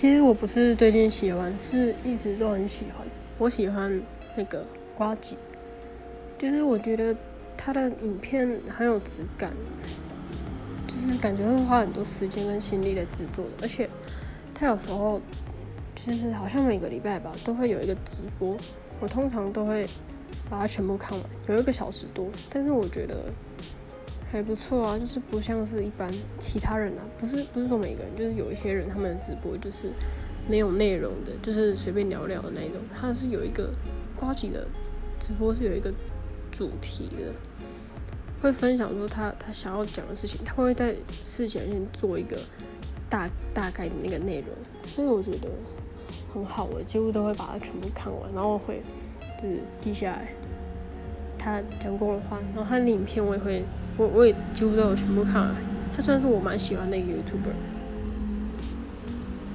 其实我不是最近喜欢，是一直都很喜欢。我喜欢那个瓜吉，就是我觉得他的影片很有质感，就是感觉会花很多时间跟心力在制作的，而且他有时候就是好像每个礼拜吧都会有一个直播，我通常都会把它全部看完，有一个小时多，但是我觉得还不错啊，就是不像是一般其他人啊，不是不是说每个人，就是有一些人他们的直播就是。没有内容的，就是随便聊聊的那种。他是有一个瓜吉的直播，是有一个主题的，会分享说他他想要讲的事情，他会在事前先做一个大大概的那个内容，所以我觉得很好，我几乎都会把它全部看完，然后会就是记下来他讲过的话，然后他的影片我也会，我我也几乎都有全部看完。他算是我蛮喜欢的一个 YouTuber。